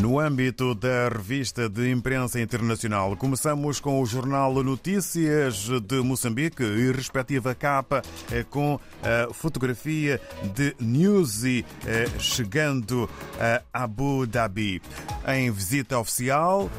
No âmbito da revista de imprensa internacional, começamos com o jornal Notícias de Moçambique e respectiva capa eh, com a fotografia de Newsy eh, chegando a Abu Dhabi. Em visita oficial,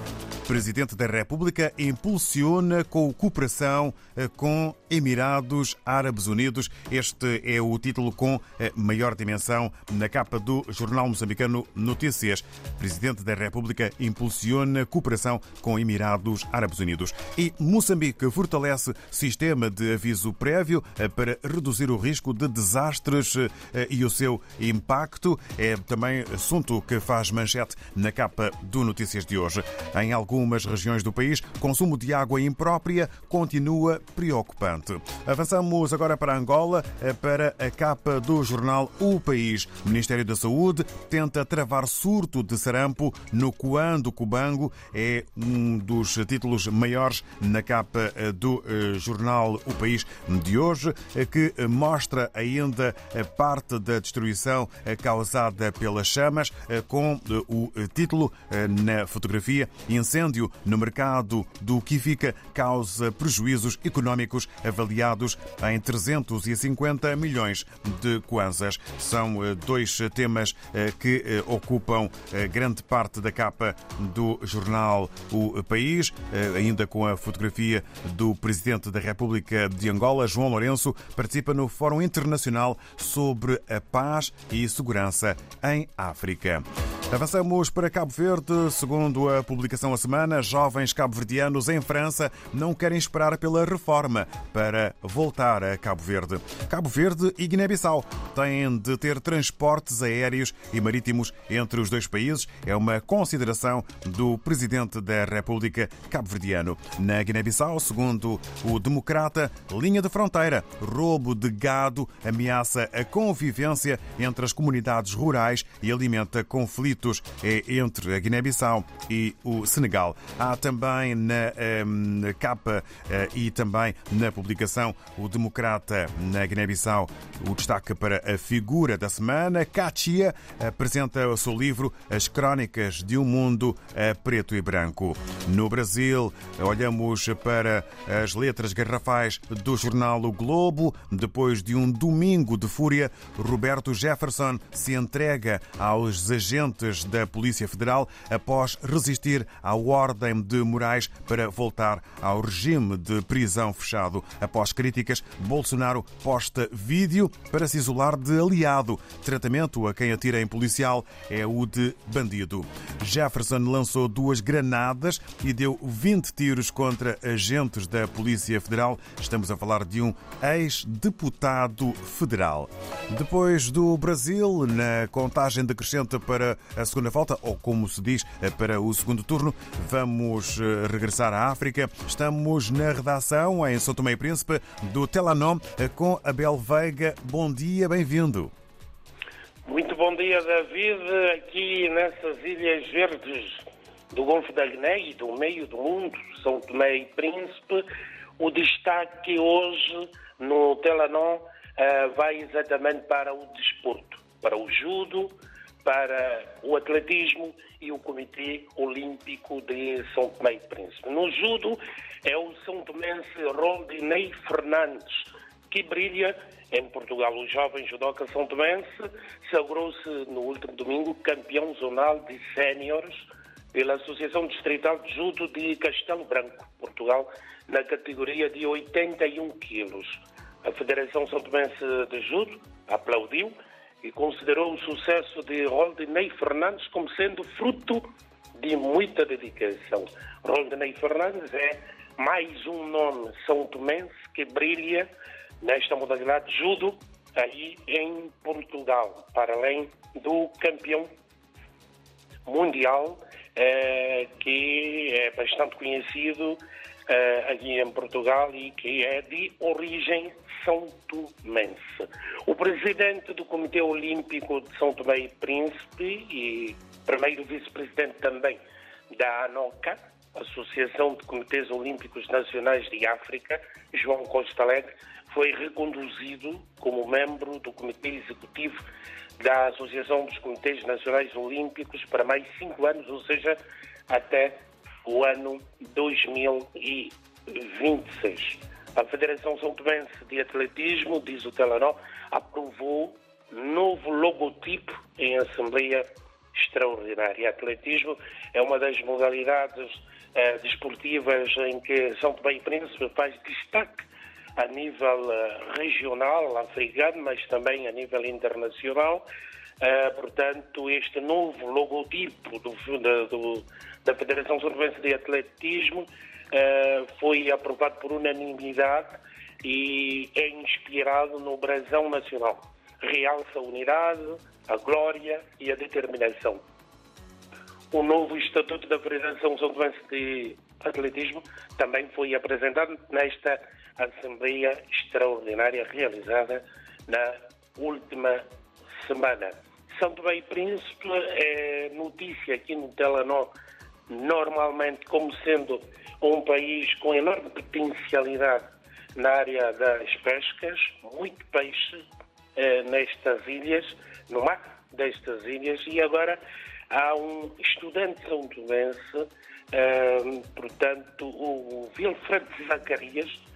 Presidente da República impulsiona com cooperação eh, com Emirados Árabes Unidos. Este é o título com maior dimensão na capa do jornal moçambicano Notícias. Presidente da República impulsiona cooperação com Emirados Árabes Unidos. E Moçambique fortalece sistema de aviso prévio eh, para reduzir o risco de desastres eh, e o seu impacto. É também assunto que faz manchete na capa do Notícias de hoje. Em algumas regiões do país, consumo de água imprópria continua preocupante. Avançamos agora para Angola, eh, para a capa do jornal O País. O Ministério da Saúde tenta travar surto de sarampo no Coando Cubango. É um dos títulos maiores na capa eh, do eh, jornal O País de hoje, eh, que mostra ainda parte da destruição causada pelas chamas, com o título na fotografia Incêndio no mercado do Kifica causa prejuízos económicos avaliados em 350 milhões de kwanzas. São dois temas que ocupam grande parte da capa do jornal O País, eh, ainda com a fotografia do Presidente da República de Angola, João Lourenço, participa no Fórum Internacional sobre a Paz e Segurança em África. Avançamos para Cabo Verde. Segundo a publicação a semana, jovens cabo-verdianos em França não querem esperar pela reforma para voltar a Cabo Verde. Cabo Verde e Guiné-Bissau têm de ter transportes aéreos e marítimos entre os dois países. É uma consideração do presidente da República cabo-verdiano. Na Guiné-Bissau, segundo o democrata, linha de fronteira, roubo de gado ameaça a convivência entre as comunidades rurais e alimenta conflitos é entre a Guiné-Bissau e o Senegal. Há também na um, capa uh, e também na publicação o Democrata na Guiné-Bissau o destaque para a figura da semana. Katia apresenta o seu livro As Crónicas de um Mundo a Preto e Branco. No Brasil, olhamos para as letras garrafais do jornal O Globo. Depois de um domingo de fúria, Roberto Jefferson se entrega aos agentes da Polícia Federal após resistir à ordem de Moraes para voltar ao regime de prisão fechado. Após críticas, Bolsonaro posta vídeo para se isolar de aliado. Tratamento a quem atira em policial é o de bandido. Jefferson lançou duas granadas e deu 20 tiros contra agentes da Polícia Federal. Estamos a falar de um ex-deputado federal. Depois do Brasil, na contagem decrescente para a segunda volta, ou como se diz, eh, para o segundo turno. Vamos eh, regressar à África. Estamos na redação em São Tomé e Príncipe do Telanom eh, com Abel Veiga. Bom dia, bem-vindo. Muito bom dia, David. Aqui nessas Ilhas Verdes do Golfo da Guiné e do meio do mundo, São Tomé e Príncipe, o destaque hoje no Telanon vai exatamente para o desporto, para o judo, para o atletismo e o Comitê Olímpico de São Tomé e Príncipe. No judo é o São Tomense Rondinei Fernandes, que brilha em Portugal. O jovem judoca São Tomense sagrou-se no último domingo campeão zonal de séniores pela Associação Distrital de Judo de Castelo Branco, Portugal, na categoria de 81 quilos. A Federação São Tomense de Judo aplaudiu e considerou o sucesso de Rodney Fernandes como sendo fruto de muita dedicação. Rodney Fernandes é mais um nome são tomense que brilha nesta modalidade de judo aí em Portugal, para além do campeão mundial eh, que é bastante conhecido eh, aqui em Portugal e que é de origem são Tomense. O presidente do Comitê Olímpico de São Tomé e Príncipe e primeiro vice-presidente também da ANOCA, Associação de Comitês Olímpicos Nacionais de África, João Costa Alegre, foi reconduzido como membro do Comitê Executivo da Associação dos Comitês Nacionais Olímpicos para mais cinco anos, ou seja, até o ano 2026. A Federação São Tomense de Atletismo, diz o Telenor, aprovou novo logotipo em Assembleia Extraordinária. Atletismo é uma das modalidades eh, desportivas em que São Tomé e Príncipe faz destaque a nível eh, regional, africano, mas também a nível internacional. Uh, portanto, este novo logotipo do, do, da Federação Sorvense de Atletismo foi aprovado por unanimidade e é inspirado no brasão nacional. Realça a unidade, a glória e a determinação. O novo Estatuto da Federação Sorvense de Atletismo também foi apresentado nesta Assembleia Extraordinária realizada na última semana. São Tomé e Príncipe é notícia aqui no Telenor, normalmente como sendo um país com enorme potencialidade na área das pescas, muito peixe eh, nestas ilhas, no mar destas ilhas, e agora há um estudante são eh, portanto, o Wilfred Zacarias,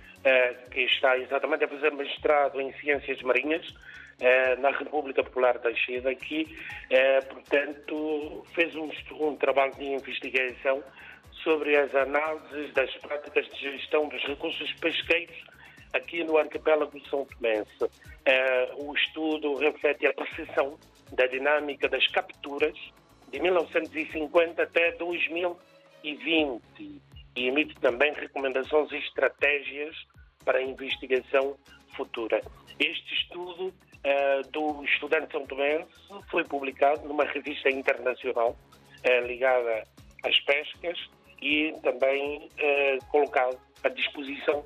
que está exatamente a fazer mestrado em Ciências Marinhas, eh, na República Popular da China, que, eh, portanto, fez um, um trabalho de investigação sobre as análises das práticas de gestão dos recursos pesqueiros aqui no arquipélago de São Tomé. o estudo reflete a percepção da dinâmica das capturas de 1950 até 2020 e emite também recomendações e estratégias para a investigação futura. Este estudo uh, do estudante São Tomé foi publicado numa revista internacional uh, ligada às pescas e também uh, colocado à disposição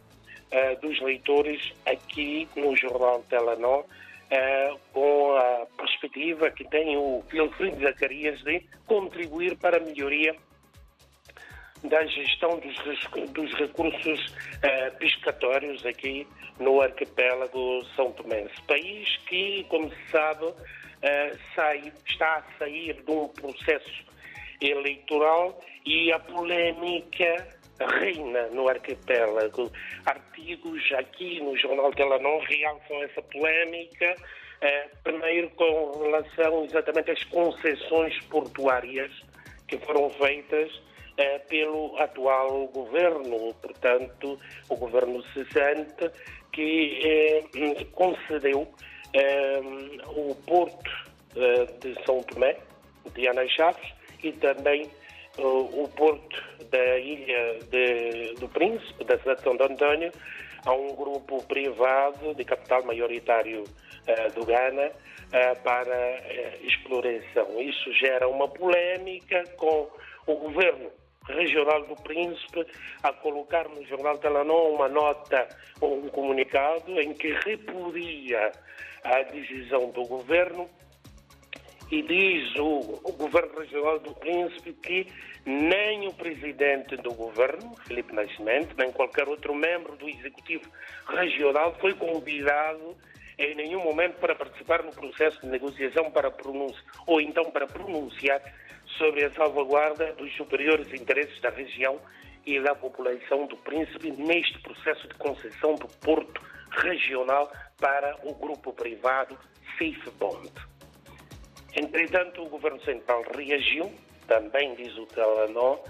dos leitores aqui no jornal Telenor, com a perspectiva que tem o Wilfried Zacarias de contribuir para a melhoria da gestão dos, dos recursos uh, pescatórios aqui no arquipélago São Tomé. País que, como se sabe, uh, sai, está a sair de um processo eleitoral e a polémica reina no arquipélago. Artigos aqui no Jornal Telenor realçam essa polémica, uh, primeiro com relação exatamente às concessões portuárias que foram feitas eh, pelo atual governo. Portanto, o governo cessante que eh, concedeu eh, o porto eh, de São Tomé, de Ana Chaves, e também o porto da ilha de, do Príncipe, da cidade de São António, a um grupo privado de capital maioritário do Ghana para exploração. Isso gera uma polémica com o governo regional do Príncipe a colocar no jornal Telenor uma nota ou um comunicado em que repudia a decisão do governo e diz o, o, governo regional do Príncipe que nem o presidente do governo, Felipe Nascimento, nem qualquer outro membro do executivo regional foi convidado em nenhum momento para participar no processo de negociação para pronunciar ou então para pronunciar sobre a salvaguarda dos superiores interesses da região e da população do Príncipe neste processo de concessão do porto regional para o grupo privado Safe Bond. Entretanto, o Governo Central reagiu, também diz o Telenor,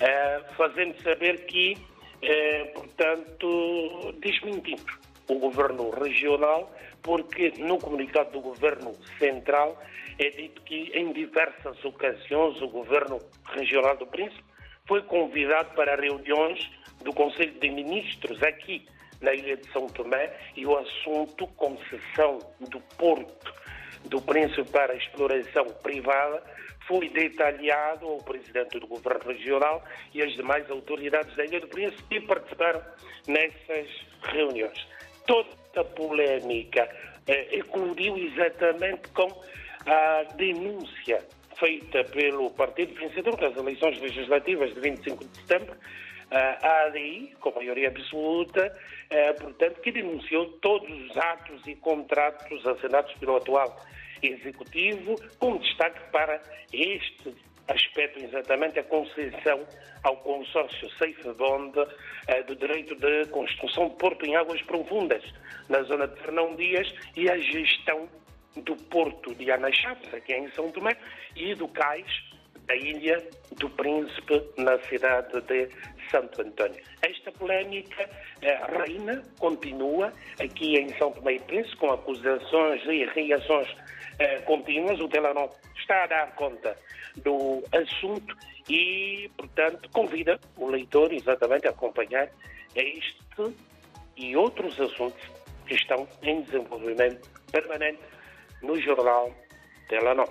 eh, fazendo saber que, eh, portanto, desmentindo o Governo Regional, porque no comunicado do Governo Central é dito que em diversas ocasiões o Governo Regional do Príncipe foi convidado para reuniões do Conselho de Ministros aqui na Ilha de São Tomé e o assunto concessão do porto do Príncipe para exploração privada foi detalhado ao Presidente do Governo Regional e às demais autoridades da Ilha do Príncipe que participaram nessas reuniões. Toda a polémica eh, exatamente com a denúncia feita pelo partido vencedor das eleições legislativas de 25 de setembro, a ADI, com maioria absoluta, portanto, que denunciou todos os atos e contratos assinados pelo atual Executivo, com destaque para este aspecto exatamente a concessão ao consórcio Safe Bond eh, do direito de construção de porto em águas profundas na zona de Fernão Dias e a gestão do porto de Anachapes, aqui em São Tomé, e do cais da Ilha do Príncipe, na cidade de Santo António. Esta polémica eh, reina, continua aqui em São Tomé e Príncipe, com acusações e reações eh, contínuas. O Telenor está a dar conta do assunto e, portanto, convida o leitor exatamente a acompanhar este e outros assuntos que estão em desenvolvimento permanente no jornal Telenor.